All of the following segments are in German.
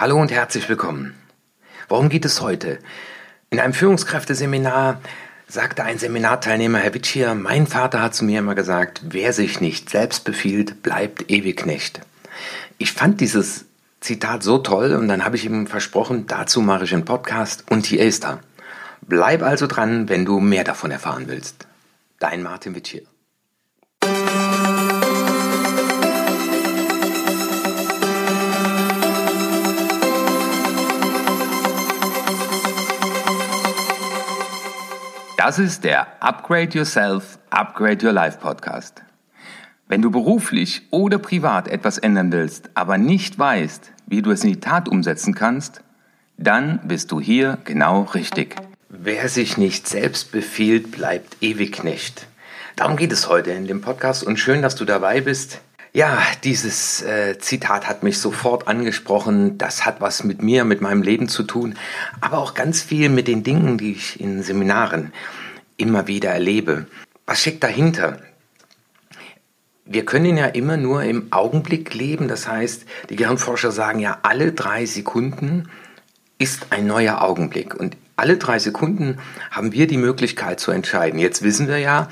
Hallo und herzlich willkommen. Worum geht es heute? In einem Führungskräfteseminar sagte ein Seminarteilnehmer, Herr Witschier, mein Vater hat zu mir immer gesagt, wer sich nicht selbst befiehlt, bleibt ewig Knecht. Ich fand dieses Zitat so toll und dann habe ich ihm versprochen, dazu mache ich einen Podcast und hier ist. Bleib also dran, wenn du mehr davon erfahren willst. Dein Martin Witschier. Das ist der Upgrade Yourself, Upgrade Your Life Podcast. Wenn du beruflich oder privat etwas ändern willst, aber nicht weißt, wie du es in die Tat umsetzen kannst, dann bist du hier genau richtig. Wer sich nicht selbst befiehlt, bleibt ewig nicht. Darum geht es heute in dem Podcast und schön, dass du dabei bist. Ja, dieses äh, Zitat hat mich sofort angesprochen. Das hat was mit mir, mit meinem Leben zu tun, aber auch ganz viel mit den Dingen, die ich in Seminaren immer wieder erlebe. Was steckt dahinter? Wir können ja immer nur im Augenblick leben. Das heißt, die Gehirnforscher sagen ja, alle drei Sekunden ist ein neuer Augenblick. Und alle drei Sekunden haben wir die Möglichkeit zu entscheiden. Jetzt wissen wir ja,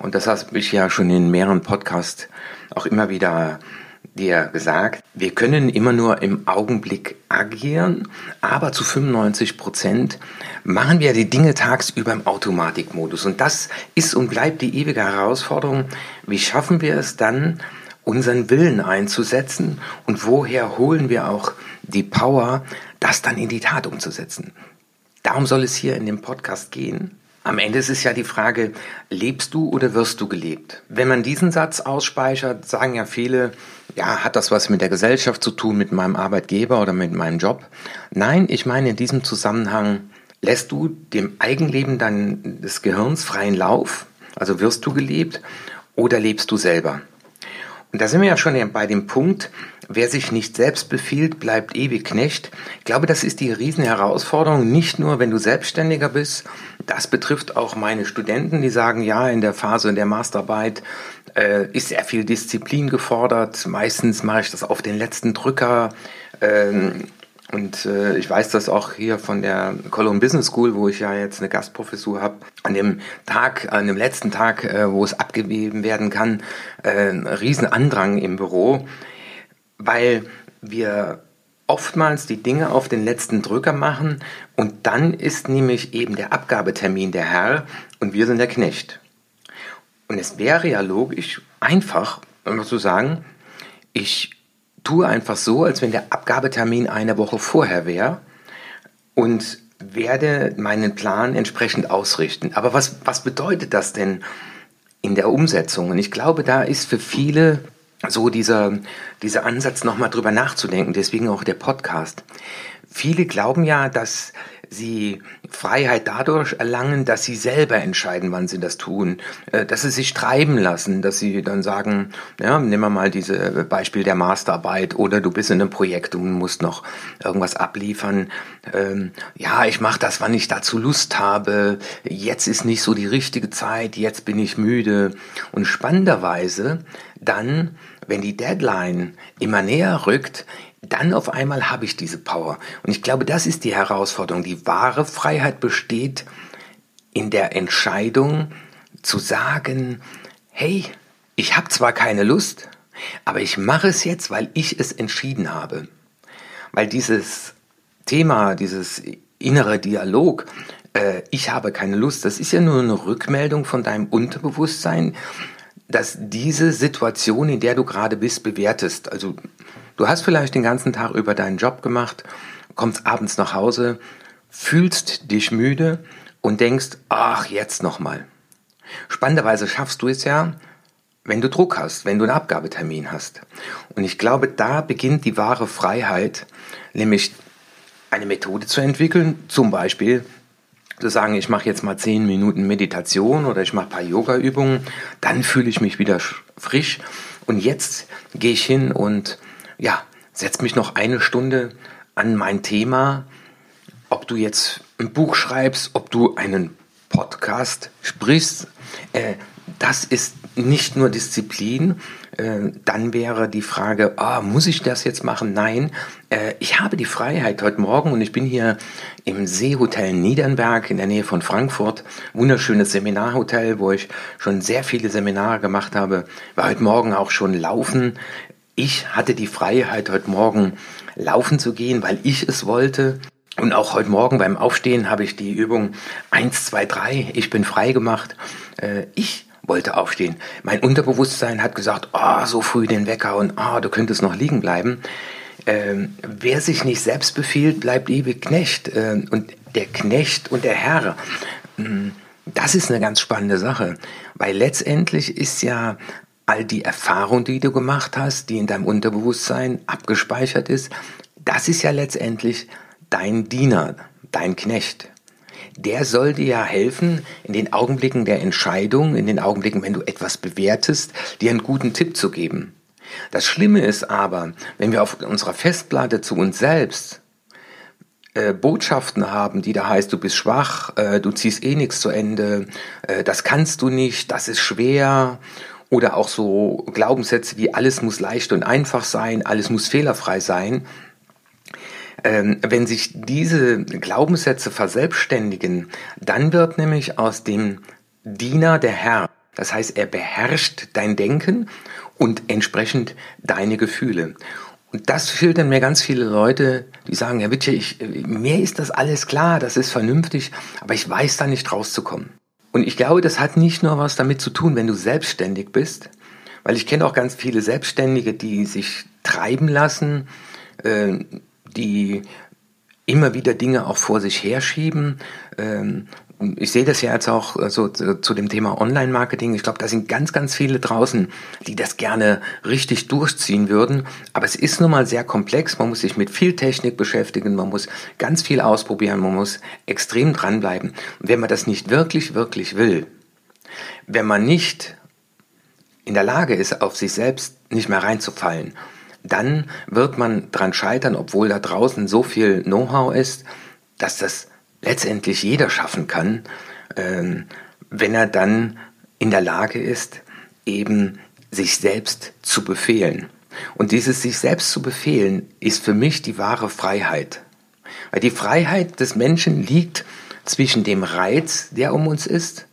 und das habe ich ja schon in mehreren Podcasts auch immer wieder dir gesagt, wir können immer nur im Augenblick agieren, aber zu 95 Prozent machen wir die Dinge tagsüber im Automatikmodus. Und das ist und bleibt die ewige Herausforderung. Wie schaffen wir es dann, unseren Willen einzusetzen und woher holen wir auch die Power, das dann in die Tat umzusetzen? Darum soll es hier in dem Podcast gehen. Am Ende ist es ja die Frage, lebst du oder wirst du gelebt? Wenn man diesen Satz ausspeichert, sagen ja viele, ja, hat das was mit der Gesellschaft zu tun, mit meinem Arbeitgeber oder mit meinem Job? Nein, ich meine in diesem Zusammenhang, lässt du dem Eigenleben deines Gehirns freien Lauf? Also wirst du gelebt oder lebst du selber? Und da sind wir ja schon bei dem Punkt, wer sich nicht selbst befiehlt, bleibt ewig Knecht. Ich glaube, das ist die Riesenherausforderung, nicht nur, wenn du Selbstständiger bist. Das betrifft auch meine Studenten, die sagen, ja, in der Phase der Masterarbeit äh, ist sehr viel Disziplin gefordert. Meistens mache ich das auf den letzten Drücker. Ähm, und äh, ich weiß das auch hier von der Cologne Business School, wo ich ja jetzt eine Gastprofessur habe. An dem Tag, an dem letzten Tag, äh, wo es abgegeben werden kann, äh, ein Riesenandrang im Büro, weil wir oftmals die Dinge auf den letzten Drücker machen und dann ist nämlich eben der Abgabetermin der Herr und wir sind der Knecht. Und es wäre ja logisch, einfach zu sagen, ich tue einfach so, als wenn der Abgabetermin eine Woche vorher wäre und werde meinen Plan entsprechend ausrichten. Aber was, was bedeutet das denn in der Umsetzung? Und ich glaube, da ist für viele so dieser, dieser Ansatz, nochmal drüber nachzudenken, deswegen auch der Podcast. Viele glauben ja, dass sie Freiheit dadurch erlangen, dass sie selber entscheiden, wann sie das tun, äh, dass sie sich treiben lassen, dass sie dann sagen, ja, nehmen wir mal diese Beispiel der Masterarbeit oder du bist in einem Projekt und musst noch irgendwas abliefern. Ähm, ja, ich mache das, wann ich dazu Lust habe. Jetzt ist nicht so die richtige Zeit, jetzt bin ich müde. Und spannenderweise dann, wenn die Deadline immer näher rückt, dann auf einmal habe ich diese Power. Und ich glaube, das ist die Herausforderung. Die wahre Freiheit besteht in der Entscheidung zu sagen, hey, ich habe zwar keine Lust, aber ich mache es jetzt, weil ich es entschieden habe. Weil dieses Thema, dieses innere Dialog, äh, ich habe keine Lust, das ist ja nur eine Rückmeldung von deinem Unterbewusstsein, dass diese Situation, in der du gerade bist, bewertest. Also Du hast vielleicht den ganzen Tag über deinen Job gemacht, kommst abends nach Hause, fühlst dich müde und denkst, ach, jetzt nochmal. Spannenderweise schaffst du es ja, wenn du Druck hast, wenn du einen Abgabetermin hast. Und ich glaube, da beginnt die wahre Freiheit, nämlich eine Methode zu entwickeln, zum Beispiel zu sagen, ich mache jetzt mal zehn Minuten Meditation oder ich mache ein paar Yoga-Übungen, dann fühle ich mich wieder frisch und jetzt gehe ich hin und ja, setz mich noch eine Stunde an mein Thema, ob du jetzt ein Buch schreibst, ob du einen Podcast sprichst. Äh, das ist nicht nur Disziplin, äh, dann wäre die Frage, oh, muss ich das jetzt machen? Nein, äh, ich habe die Freiheit heute Morgen und ich bin hier im Seehotel Niedernberg in der Nähe von Frankfurt. Wunderschönes Seminarhotel, wo ich schon sehr viele Seminare gemacht habe. War heute Morgen auch schon laufen. Ich hatte die Freiheit, heute Morgen laufen zu gehen, weil ich es wollte. Und auch heute Morgen beim Aufstehen habe ich die Übung 1, 2, 3, ich bin frei gemacht. Äh, ich wollte aufstehen. Mein Unterbewusstsein hat gesagt, oh, so früh den Wecker und oh, du könntest noch liegen bleiben. Ähm, wer sich nicht selbst befiehlt, bleibt ewig Knecht. Äh, und der Knecht und der Herr, mh, das ist eine ganz spannende Sache, weil letztendlich ist ja all die Erfahrung, die du gemacht hast, die in deinem Unterbewusstsein abgespeichert ist, das ist ja letztendlich dein Diener, dein Knecht. Der soll dir ja helfen, in den Augenblicken der Entscheidung, in den Augenblicken, wenn du etwas bewertest, dir einen guten Tipp zu geben. Das Schlimme ist aber, wenn wir auf unserer Festplatte zu uns selbst äh, Botschaften haben, die da heißt, du bist schwach, äh, du ziehst eh nichts zu Ende, äh, das kannst du nicht, das ist schwer oder auch so Glaubenssätze wie alles muss leicht und einfach sein, alles muss fehlerfrei sein, ähm, wenn sich diese Glaubenssätze verselbstständigen, dann wird nämlich aus dem Diener der Herr. Das heißt, er beherrscht dein Denken und entsprechend deine Gefühle. Und das schildern mir ganz viele Leute, die sagen, Herr Witsche, ich, mir ist das alles klar, das ist vernünftig, aber ich weiß da nicht rauszukommen. Und ich glaube, das hat nicht nur was damit zu tun, wenn du selbstständig bist, weil ich kenne auch ganz viele Selbstständige, die sich treiben lassen, äh, die immer wieder Dinge auch vor sich herschieben. Ähm, ich sehe das ja jetzt auch so zu dem Thema Online-Marketing. Ich glaube, da sind ganz, ganz viele draußen, die das gerne richtig durchziehen würden. Aber es ist nun mal sehr komplex. Man muss sich mit viel Technik beschäftigen. Man muss ganz viel ausprobieren. Man muss extrem dranbleiben. Und wenn man das nicht wirklich, wirklich will, wenn man nicht in der Lage ist, auf sich selbst nicht mehr reinzufallen dann wird man dran scheitern, obwohl da draußen so viel Know-how ist, dass das letztendlich jeder schaffen kann, ähm, wenn er dann in der Lage ist, eben sich selbst zu befehlen. Und dieses sich selbst zu befehlen ist für mich die wahre Freiheit. Weil die Freiheit des Menschen liegt zwischen dem Reiz, der um uns ist,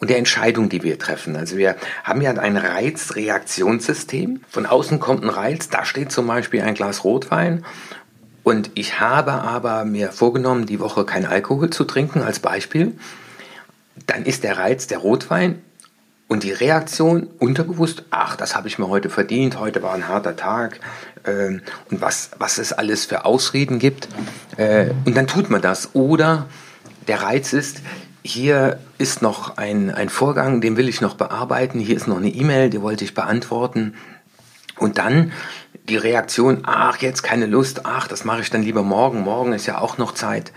und der Entscheidung, die wir treffen. Also wir haben ja ein Reizreaktionssystem. Von außen kommt ein Reiz, da steht zum Beispiel ein Glas Rotwein. Und ich habe aber mir vorgenommen, die Woche kein Alkohol zu trinken, als Beispiel. Dann ist der Reiz der Rotwein und die Reaktion unterbewusst, ach, das habe ich mir heute verdient, heute war ein harter Tag äh, und was, was es alles für Ausreden gibt. Äh, und dann tut man das. Oder der Reiz ist, hier ist noch ein, ein Vorgang, den will ich noch bearbeiten, hier ist noch eine E-Mail, die wollte ich beantworten. Und dann die Reaktion, ach, jetzt keine Lust, ach, das mache ich dann lieber morgen, morgen ist ja auch noch Zeit.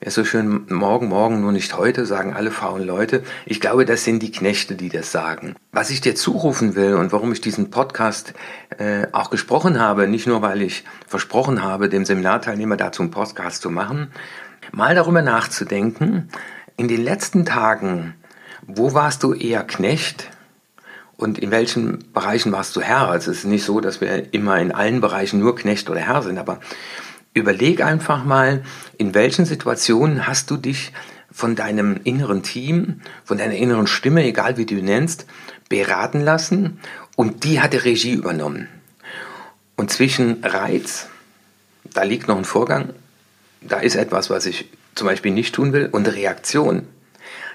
Wäre so schön, morgen, morgen, nur nicht heute, sagen alle faulen Leute. Ich glaube, das sind die Knechte, die das sagen. Was ich dir zurufen will und warum ich diesen Podcast äh, auch gesprochen habe, nicht nur, weil ich versprochen habe, dem Seminarteilnehmer dazu einen Podcast zu machen, mal darüber nachzudenken, in den letzten Tagen, wo warst du eher Knecht und in welchen Bereichen warst du Herr? Also es ist nicht so, dass wir immer in allen Bereichen nur Knecht oder Herr sind, aber überleg einfach mal, in welchen Situationen hast du dich von deinem inneren Team, von deiner inneren Stimme, egal wie du nennst, beraten lassen und die hatte Regie übernommen. Und zwischen Reiz, da liegt noch ein Vorgang, da ist etwas, was ich zum Beispiel nicht tun will, und Reaktion.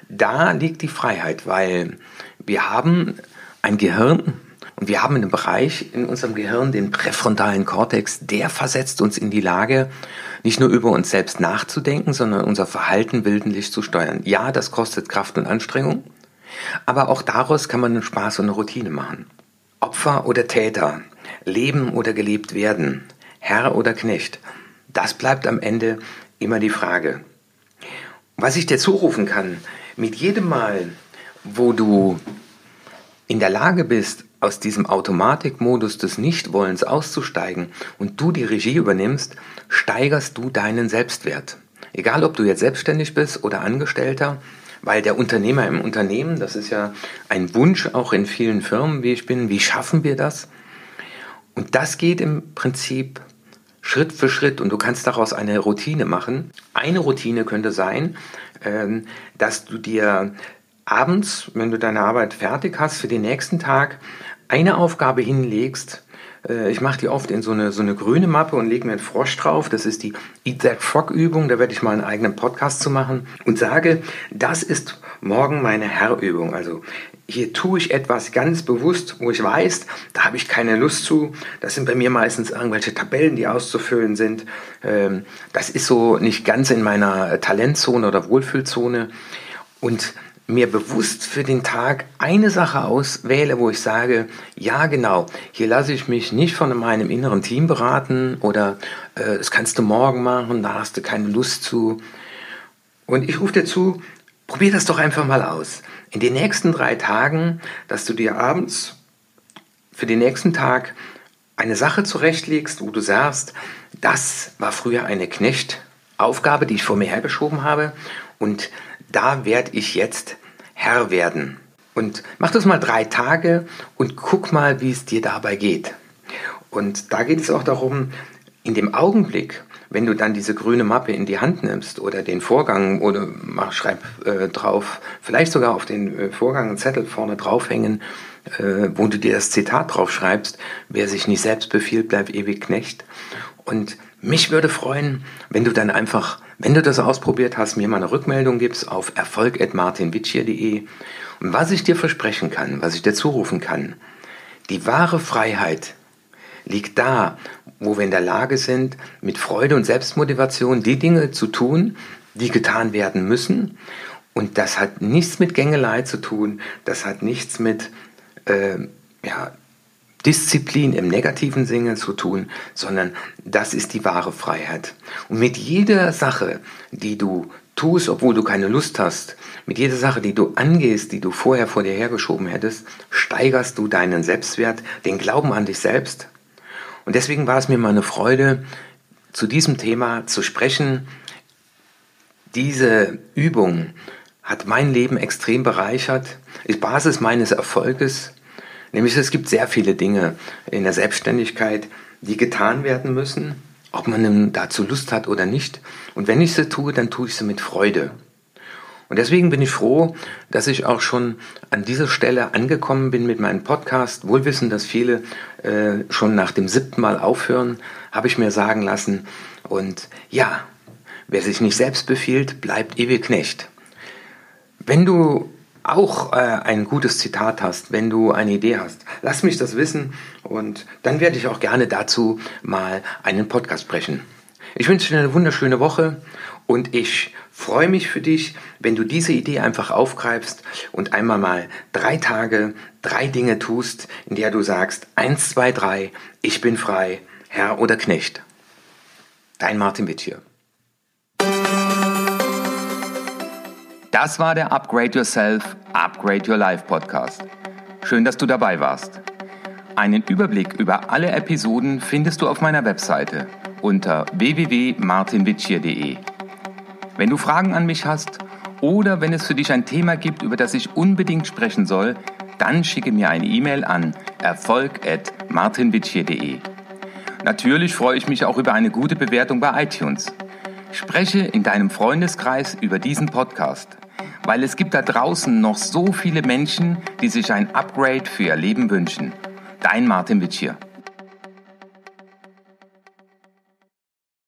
Da liegt die Freiheit, weil wir haben ein Gehirn und wir haben einen Bereich in unserem Gehirn, den präfrontalen Kortex, der versetzt uns in die Lage, nicht nur über uns selbst nachzudenken, sondern unser Verhalten wildentlich zu steuern. Ja, das kostet Kraft und Anstrengung, aber auch daraus kann man einen Spaß und eine Routine machen. Opfer oder Täter, leben oder gelebt werden, Herr oder Knecht, das bleibt am Ende immer die Frage. Was ich dir zurufen kann, mit jedem Mal, wo du in der Lage bist, aus diesem Automatikmodus des Nichtwollens auszusteigen und du die Regie übernimmst, steigerst du deinen Selbstwert. Egal, ob du jetzt selbstständig bist oder Angestellter, weil der Unternehmer im Unternehmen, das ist ja ein Wunsch auch in vielen Firmen, wie ich bin, wie schaffen wir das? Und das geht im Prinzip Schritt für Schritt und du kannst daraus eine Routine machen. Eine Routine könnte sein, ähm, dass du dir abends, wenn du deine Arbeit fertig hast, für den nächsten Tag eine Aufgabe hinlegst. Äh, ich mache die oft in so eine, so eine grüne Mappe und lege mir einen Frosch drauf. Das ist die Eat That Frog Übung. Da werde ich mal einen eigenen Podcast zu machen. Und sage, das ist morgen meine Herrübung. Also hier tue ich etwas ganz bewusst, wo ich weiß, da habe ich keine Lust zu. Das sind bei mir meistens irgendwelche Tabellen, die auszufüllen sind. Ähm, das ist so nicht ganz in meiner Talentzone oder Wohlfühlzone. Und mir bewusst für den Tag eine Sache auswähle, wo ich sage, ja genau, hier lasse ich mich nicht von meinem inneren Team beraten oder äh, das kannst du morgen machen, da hast du keine Lust zu. Und ich rufe dir zu, probier das doch einfach mal aus. In den nächsten drei Tagen, dass du dir abends für den nächsten Tag eine Sache zurechtlegst, wo du sagst, das war früher eine Knechtaufgabe, die ich vor mir hergeschoben habe und da werde ich jetzt Herr werden. Und mach das mal drei Tage und guck mal, wie es dir dabei geht. Und da geht es auch darum, in dem Augenblick, wenn du dann diese grüne Mappe in die Hand nimmst oder den Vorgang oder mach, schreib äh, drauf, vielleicht sogar auf den äh, Vorgang einen Zettel vorne draufhängen, äh, wo du dir das Zitat drauf schreibst, wer sich nicht selbst befiehlt, bleibt ewig Knecht. Und mich würde freuen, wenn du dann einfach, wenn du das ausprobiert hast, mir mal eine Rückmeldung gibst auf erfolg.martinwitschier.de. Und was ich dir versprechen kann, was ich dir zurufen kann, die wahre Freiheit liegt da, wo wir in der Lage sind, mit Freude und Selbstmotivation die Dinge zu tun, die getan werden müssen. Und das hat nichts mit Gängelei zu tun, das hat nichts mit äh, ja, Disziplin im negativen Sinne zu tun, sondern das ist die wahre Freiheit. Und mit jeder Sache, die du tust, obwohl du keine Lust hast, mit jeder Sache, die du angehst, die du vorher vor dir hergeschoben hättest, steigerst du deinen Selbstwert, den Glauben an dich selbst. Und deswegen war es mir mal eine Freude, zu diesem Thema zu sprechen. Diese Übung hat mein Leben extrem bereichert, ist Basis meines Erfolges Nämlich es gibt sehr viele Dinge in der Selbstständigkeit, die getan werden müssen, ob man dazu Lust hat oder nicht. Und wenn ich sie tue, dann tue ich sie mit Freude. Und deswegen bin ich froh, dass ich auch schon an dieser Stelle angekommen bin mit meinem Podcast. Wohl wissen, dass viele äh, schon nach dem siebten Mal aufhören, habe ich mir sagen lassen. Und ja, wer sich nicht selbst befiehlt, bleibt ewig Knecht. Wenn du auch äh, ein gutes Zitat hast, wenn du eine Idee hast, lass mich das wissen und dann werde ich auch gerne dazu mal einen Podcast sprechen. Ich wünsche dir eine wunderschöne Woche und ich freue mich für dich, wenn du diese Idee einfach aufgreifst und einmal mal drei Tage, drei Dinge tust, in der du sagst, eins, zwei, drei, ich bin frei, Herr oder Knecht. Dein Martin Witt hier. Das war der Upgrade Yourself, Upgrade Your Life Podcast. Schön, dass du dabei warst. Einen Überblick über alle Episoden findest du auf meiner Webseite unter www.martinwitschier.de. Wenn du Fragen an mich hast oder wenn es für dich ein Thema gibt, über das ich unbedingt sprechen soll, dann schicke mir eine E-Mail an erfolg.martinwitschier.de. Natürlich freue ich mich auch über eine gute Bewertung bei iTunes. Spreche in deinem Freundeskreis über diesen Podcast weil es gibt da draußen noch so viele Menschen, die sich ein Upgrade für ihr Leben wünschen. Dein Martin Witsch hier.